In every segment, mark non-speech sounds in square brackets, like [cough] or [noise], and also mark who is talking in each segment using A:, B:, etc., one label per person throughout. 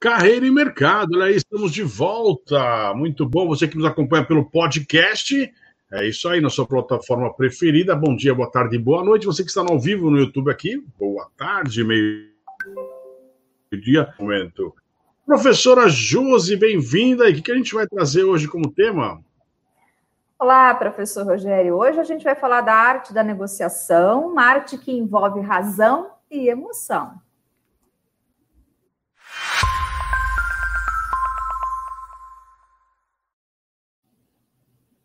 A: Carreira e Mercado, olha aí, estamos de volta. Muito bom, você que nos acompanha pelo podcast. É isso aí, na sua plataforma preferida. Bom dia, boa tarde, boa noite. Você que está ao vivo no YouTube aqui, boa tarde, meio-dia, momento. Professora Josi, bem-vinda. E o que a gente vai trazer hoje como tema?
B: Olá, professor Rogério. Hoje a gente vai falar da arte da negociação, uma arte que envolve razão e emoção.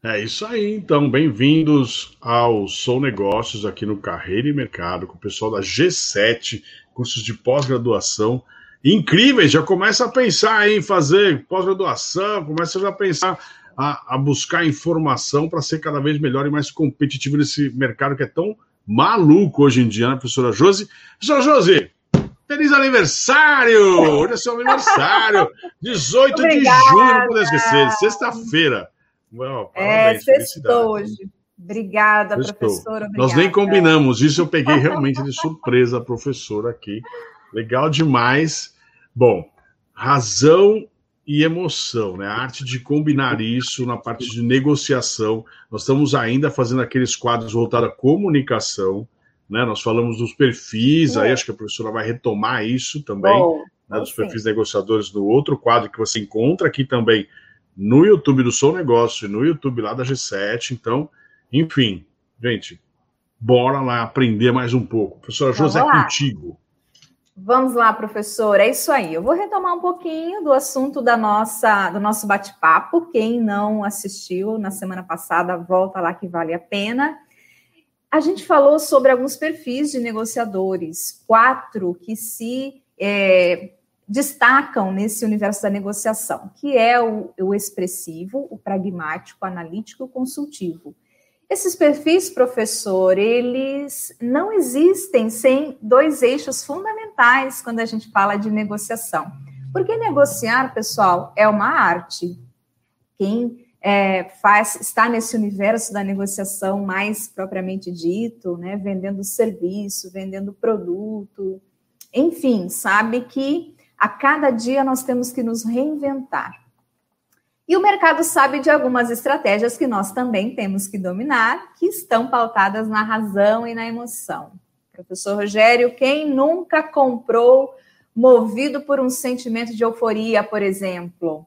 A: É isso aí, então, bem-vindos ao Sou Negócios aqui no Carreira e Mercado, com o pessoal da G7, cursos de pós-graduação incríveis. Já começa a pensar em fazer pós-graduação, começa já a pensar a, a buscar informação para ser cada vez melhor e mais competitivo nesse mercado que é tão maluco hoje em dia, né, professora Josi? Professora Josi, feliz aniversário! Hoje é seu aniversário, 18 Obrigada. de junho, não podemos esquecer, sexta-feira.
B: É, sextou hoje. Obrigada, sextou. professora. Obrigada.
A: Nós nem combinamos isso, eu peguei realmente de surpresa a professora aqui. Legal demais. Bom, razão e emoção, né? A arte de combinar isso na parte de negociação. Nós estamos ainda fazendo aqueles quadros voltados à comunicação, né? Nós falamos dos perfis, aí acho que a professora vai retomar isso também, Bom, né? dos perfis negociadores no outro quadro que você encontra aqui também no YouTube do Sou Negócio e no YouTube lá da G7. Então, enfim, gente, bora lá aprender mais um pouco. Professora José, é contigo.
B: Vamos lá, professor. É isso aí. Eu vou retomar um pouquinho do assunto da nossa, do nosso bate-papo. Quem não assistiu na semana passada, volta lá que vale a pena. A gente falou sobre alguns perfis de negociadores, quatro que se é, destacam nesse universo da negociação, que é o, o expressivo, o pragmático, o analítico o consultivo. Esses perfis, professor, eles não existem sem dois eixos fundamentais quando a gente fala de negociação. Porque negociar, pessoal, é uma arte. Quem é, faz, está nesse universo da negociação mais propriamente dito, né, vendendo serviço, vendendo produto, enfim, sabe que a cada dia nós temos que nos reinventar. E o mercado sabe de algumas estratégias que nós também temos que dominar, que estão pautadas na razão e na emoção. Professor Rogério, quem nunca comprou movido por um sentimento de euforia, por exemplo?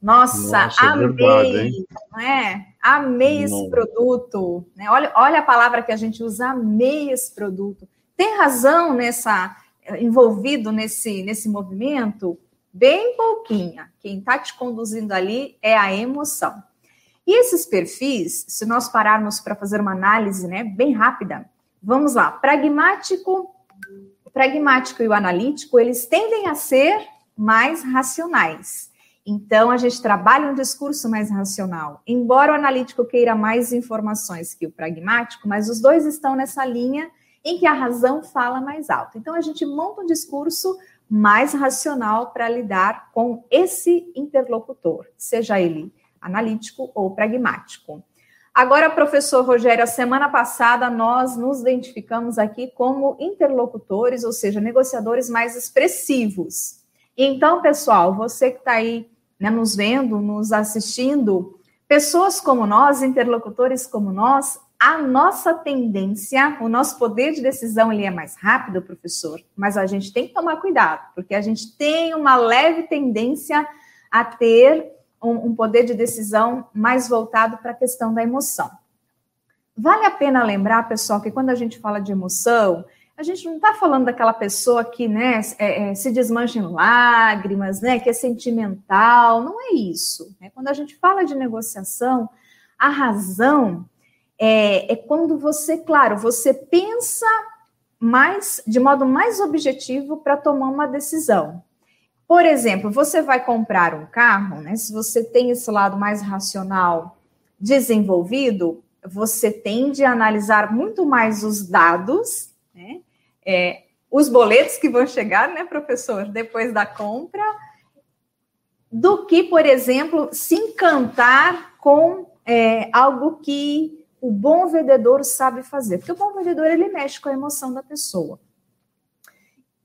B: Nossa, Nossa é amei, verdade, não é? Amei esse produto. Né? Olha, olha a palavra que a gente usa, amei esse produto. Tem razão nessa envolvido nesse, nesse movimento? Bem pouquinha. Quem está te conduzindo ali é a emoção. E esses perfis, se nós pararmos para fazer uma análise né, bem rápida, vamos lá. Pragmático, pragmático e o analítico, eles tendem a ser mais racionais. Então, a gente trabalha um discurso mais racional. Embora o analítico queira mais informações que o pragmático, mas os dois estão nessa linha em que a razão fala mais alto. Então, a gente monta um discurso mais racional para lidar com esse interlocutor, seja ele analítico ou pragmático. Agora, professor Rogério, a semana passada nós nos identificamos aqui como interlocutores, ou seja, negociadores mais expressivos. Então, pessoal, você que está aí né, nos vendo, nos assistindo, pessoas como nós, interlocutores como nós, a nossa tendência, o nosso poder de decisão ele é mais rápido, professor, mas a gente tem que tomar cuidado, porque a gente tem uma leve tendência a ter um, um poder de decisão mais voltado para a questão da emoção. Vale a pena lembrar, pessoal, que quando a gente fala de emoção, a gente não está falando daquela pessoa que né, é, é, se desmancha em lágrimas, né, que é sentimental, não é isso. Né? Quando a gente fala de negociação, a razão é, é quando você, claro, você pensa mais de modo mais objetivo para tomar uma decisão. Por exemplo, você vai comprar um carro, né? Se você tem esse lado mais racional desenvolvido, você tende a analisar muito mais os dados, né? É, os boletos que vão chegar, né, professor, depois da compra, do que, por exemplo, se encantar com é, algo que o bom vendedor sabe fazer, porque o bom vendedor ele mexe com a emoção da pessoa.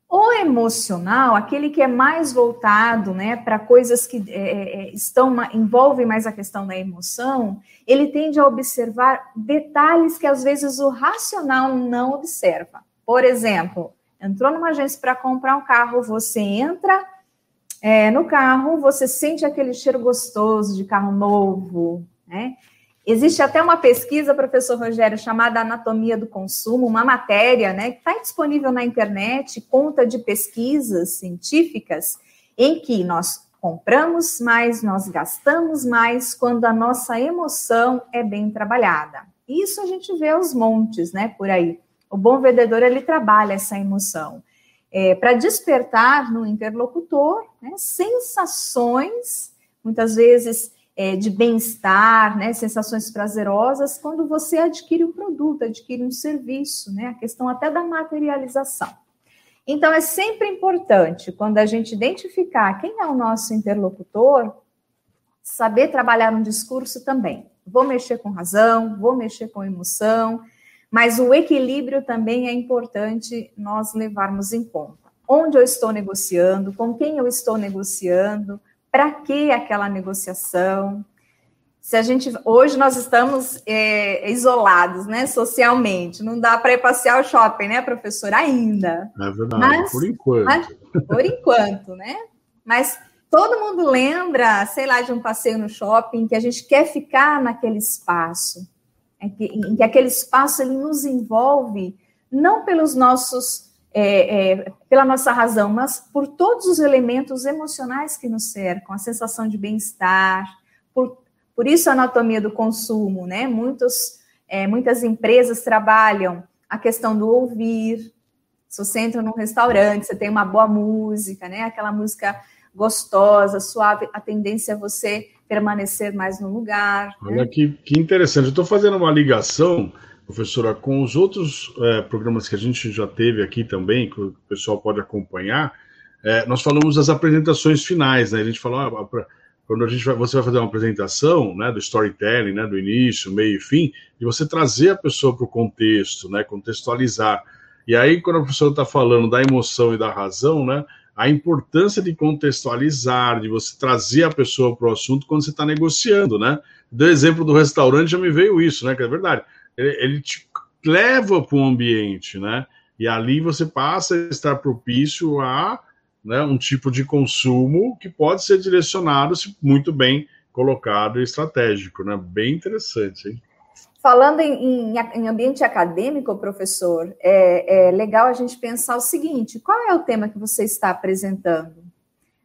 B: O emocional, aquele que é mais voltado né, para coisas que é, é, é estão envolvem mais a questão da emoção, ele tende a observar detalhes que às vezes o racional não observa. Por exemplo, entrou numa agência para comprar um carro, você entra é, no carro, você sente aquele cheiro gostoso de carro novo, né? Existe até uma pesquisa, professor Rogério, chamada Anatomia do Consumo, uma matéria né, que está disponível na internet, conta de pesquisas científicas, em que nós compramos mais, nós gastamos mais quando a nossa emoção é bem trabalhada. Isso a gente vê aos montes, né, por aí. O bom vendedor, ele trabalha essa emoção. É, para despertar no interlocutor né, sensações, muitas vezes é, de bem-estar, né, sensações prazerosas, quando você adquire um produto, adquire um serviço, né, a questão até da materialização. Então, é sempre importante, quando a gente identificar quem é o nosso interlocutor, saber trabalhar um discurso também. Vou mexer com razão, vou mexer com emoção, mas o equilíbrio também é importante nós levarmos em conta. Onde eu estou negociando, com quem eu estou negociando, para que aquela negociação? Se a gente hoje nós estamos é, isolados, né, socialmente, não dá para ir passear o shopping, né, professor? Ainda.
A: É verdade. Mas, por enquanto. Mas,
B: por enquanto, né? Mas todo mundo lembra, sei lá, de um passeio no shopping que a gente quer ficar naquele espaço, em que, em que aquele espaço ele nos envolve não pelos nossos é, é, pela nossa razão, mas por todos os elementos emocionais que nos cercam, a sensação de bem-estar, por, por isso a anatomia do consumo, né? Muitos, é, muitas empresas trabalham a questão do ouvir. Se você entra num restaurante, você tem uma boa música, né? Aquela música gostosa, suave, a tendência é você permanecer mais no lugar. Né?
A: Olha né? que, que interessante. Eu estou fazendo uma ligação professora, com os outros é, programas que a gente já teve aqui também, que o pessoal pode acompanhar, é, nós falamos das apresentações finais, né? A gente falou, ah, quando a gente vai, você vai fazer uma apresentação, né, do storytelling, né, do início, meio e fim, e você trazer a pessoa para o contexto, né, contextualizar. E aí, quando a professora está falando da emoção e da razão, né, a importância de contextualizar, de você trazer a pessoa para o assunto quando você está negociando, né? Do exemplo do restaurante já me veio isso, né? Que é verdade ele, ele te leva para o ambiente, né? E ali você passa a estar propício a né, um tipo de consumo que pode ser direcionado se muito bem colocado e estratégico, né? Bem interessante, hein?
B: Falando em, em, em ambiente acadêmico, professor, é, é, legal a gente pensar o seguinte: qual é o tema que você está apresentando?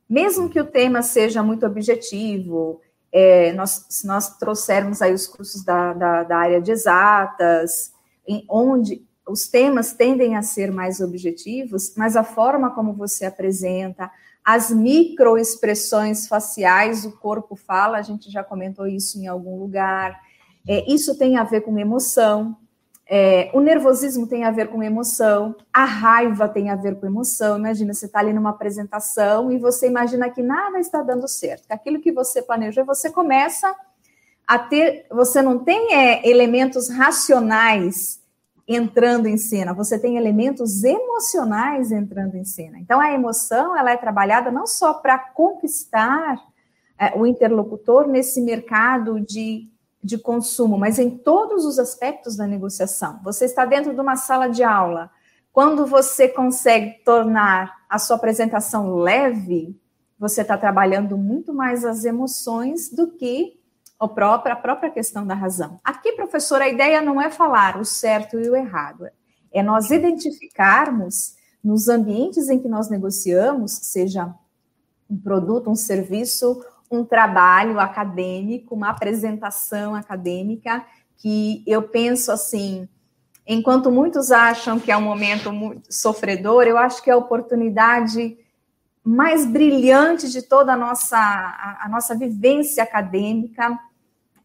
B: Mesmo que o tema seja muito objetivo, é, nós, se nós trouxermos aí os cursos da, da, da área de exatas, em, onde os temas tendem a ser mais objetivos, mas a forma como você apresenta, as microexpressões faciais, o corpo fala, a gente já comentou isso em algum lugar. É, isso tem a ver com emoção, é, o nervosismo tem a ver com emoção, a raiva tem a ver com emoção. Imagina, você está ali numa apresentação e você imagina que nada está dando certo, aquilo que você planejou, você começa a ter, você não tem é, elementos racionais entrando em cena, você tem elementos emocionais entrando em cena. Então, a emoção ela é trabalhada não só para conquistar é, o interlocutor nesse mercado de de consumo, mas em todos os aspectos da negociação. Você está dentro de uma sala de aula. Quando você consegue tornar a sua apresentação leve, você está trabalhando muito mais as emoções do que a própria, a própria questão da razão. Aqui, professor, a ideia não é falar o certo e o errado, é nós identificarmos nos ambientes em que nós negociamos, seja um produto, um serviço um trabalho acadêmico, uma apresentação acadêmica, que eu penso assim, enquanto muitos acham que é um momento sofredor, eu acho que é a oportunidade mais brilhante de toda a nossa, a, a nossa vivência acadêmica.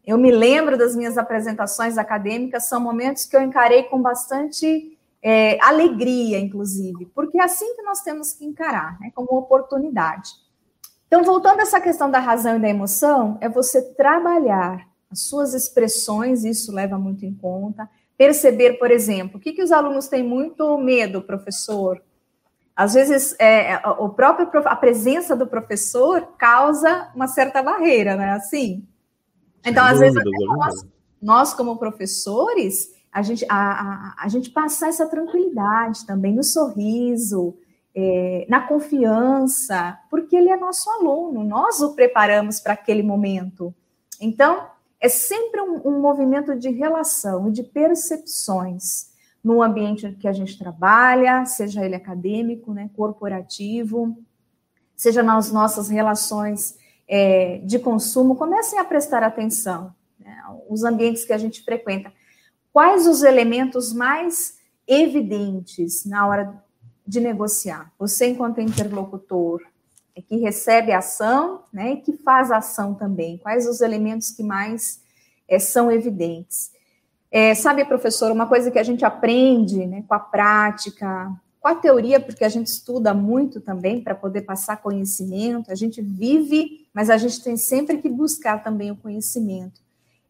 B: Eu me lembro das minhas apresentações acadêmicas, são momentos que eu encarei com bastante é, alegria, inclusive, porque é assim que nós temos que encarar, né, como oportunidade. Então, voltando a essa questão da razão e da emoção, é você trabalhar as suas expressões, isso leva muito em conta. Perceber, por exemplo, o que, que os alunos têm muito medo, professor? Às vezes, é, o próprio a presença do professor causa uma certa barreira, né? Assim. Então, às vezes, nós, nós, como professores, a gente, a, a, a gente passar essa tranquilidade também no sorriso, é, na confiança, porque ele é nosso aluno, nós o preparamos para aquele momento. Então, é sempre um, um movimento de relação, de percepções no ambiente que a gente trabalha, seja ele acadêmico, né, corporativo, seja nas nossas relações é, de consumo, comecem a prestar atenção. Né, os ambientes que a gente frequenta. Quais os elementos mais evidentes na hora de negociar? Você, enquanto interlocutor, é que recebe a ação né, e que faz a ação também. Quais os elementos que mais é, são evidentes? É, sabe, professor, uma coisa que a gente aprende né, com a prática, com a teoria, porque a gente estuda muito também para poder passar conhecimento, a gente vive, mas a gente tem sempre que buscar também o conhecimento.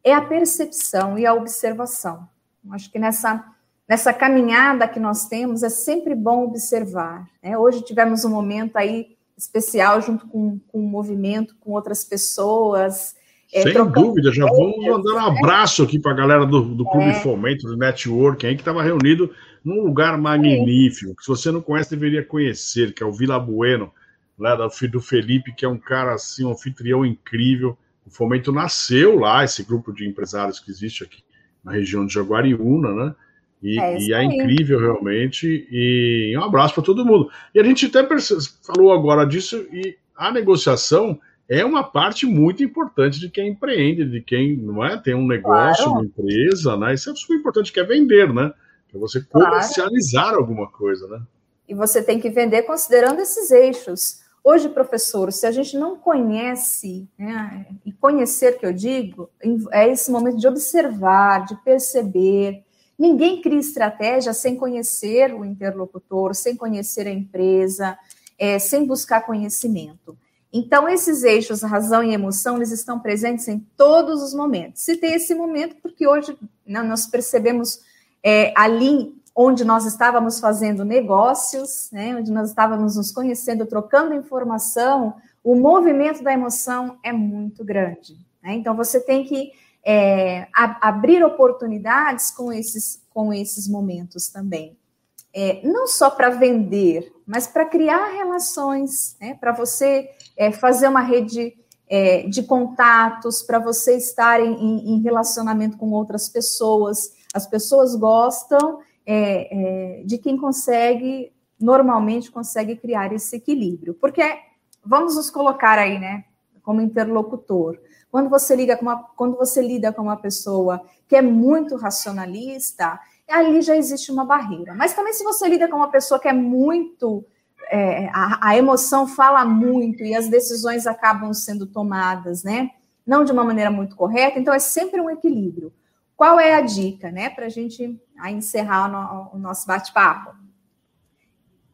B: É a percepção e a observação. Acho que nessa, nessa caminhada que nós temos é sempre bom observar. Né? Hoje tivemos um momento aí especial junto com, com o movimento, com outras pessoas.
A: É, Sem dúvida, já vamos mandar um né? abraço aqui para a galera do, do Clube é. Fomento, do Network, aí que estava reunido num lugar magnífico, que se você não conhece, deveria conhecer, que é o Vila Bueno, lá do Felipe, que é um cara assim, um anfitrião incrível. O Fomento nasceu lá, esse grupo de empresários que existe aqui na região de Jaguariúna, né? E é, e é incrível realmente. E um abraço para todo mundo. E a gente até falou agora disso, e a negociação é uma parte muito importante de quem empreende, de quem não é, tem um negócio, claro. uma empresa, né? Isso é super importante, que é vender, né? Que é você comercializar claro. alguma coisa, né?
B: E você tem que vender considerando esses eixos. Hoje, professor, se a gente não conhece, né, e conhecer que eu digo, é esse momento de observar, de perceber. Ninguém cria estratégia sem conhecer o interlocutor, sem conhecer a empresa, é, sem buscar conhecimento. Então, esses eixos, razão e emoção, eles estão presentes em todos os momentos. Tem esse momento, porque hoje né, nós percebemos é, ali onde nós estávamos fazendo negócios, né, onde nós estávamos nos conhecendo, trocando informação, o movimento da emoção é muito grande. Né? Então, você tem que é, a, abrir oportunidades com esses, com esses momentos também. É, não só para vender, mas para criar relações, né? para você é, fazer uma rede é, de contatos, para você estar em, em relacionamento com outras pessoas. As pessoas gostam é, é, de quem consegue, normalmente consegue criar esse equilíbrio. Porque vamos nos colocar aí, né, como interlocutor. Quando você, liga com uma, quando você lida com uma pessoa que é muito racionalista, ali já existe uma barreira. Mas também se você lida com uma pessoa que é muito. É, a, a emoção fala muito e as decisões acabam sendo tomadas, né? Não de uma maneira muito correta, então é sempre um equilíbrio. Qual é a dica, né, para a gente encerrar o, o nosso bate-papo?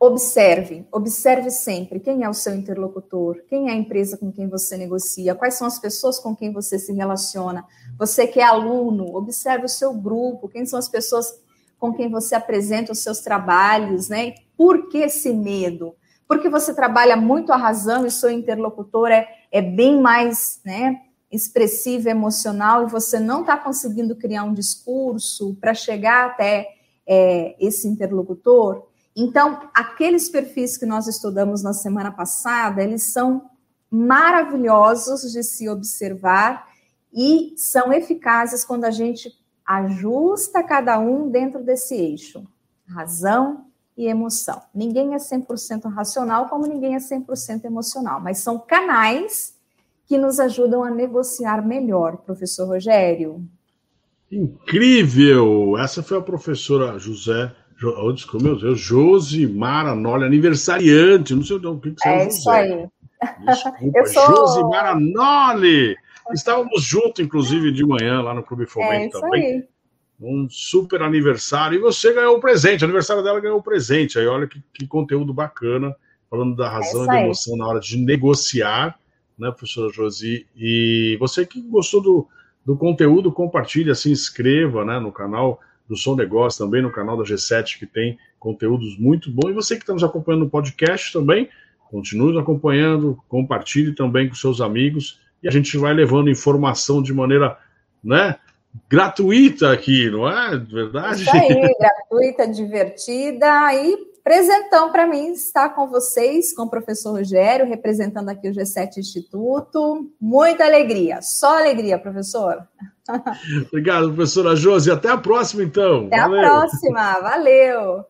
B: Observe, observe sempre quem é o seu interlocutor, quem é a empresa com quem você negocia, quais são as pessoas com quem você se relaciona. Você que é aluno, observe o seu grupo, quem são as pessoas com quem você apresenta os seus trabalhos, né? Por que esse medo? Porque você trabalha muito a razão e seu interlocutor é, é bem mais, né? expressivo, emocional, e você não está conseguindo criar um discurso para chegar até é, esse interlocutor, então, aqueles perfis que nós estudamos na semana passada, eles são maravilhosos de se observar e são eficazes quando a gente ajusta cada um dentro desse eixo, razão e emoção. Ninguém é 100% racional, como ninguém é 100% emocional, mas são canais que nos ajudam a negociar melhor, professor Rogério.
A: Incrível! Essa foi a professora José, oh, desculpa, meu Deus, Josimara Noli, aniversariante, não sei o que, que você
B: é. É isso aí.
A: Desculpa, sou... Josimara Noli! Estávamos juntos, inclusive, de manhã lá no Clube Fomento é também. Aí. Um super aniversário. E você ganhou o presente. O aniversário dela ganhou o presente. Aí olha que, que conteúdo bacana, falando da razão é e da emoção na hora de negociar né, professora Josi? E você que gostou do, do conteúdo, compartilha, se inscreva né, no canal do Som Negócio, também no canal da G7, que tem conteúdos muito bons. E você que está nos acompanhando no podcast também, continue nos acompanhando, compartilhe também com seus amigos e a gente vai levando informação de maneira né, gratuita aqui, não é verdade? Isso
B: aí, gratuita, divertida e presentão para mim estar com vocês, com o professor Rogério, representando aqui o G7 Instituto. Muita alegria, só alegria, professor. [laughs]
A: Obrigado, professora Josi. Até a próxima, então.
B: Até valeu. a próxima, valeu.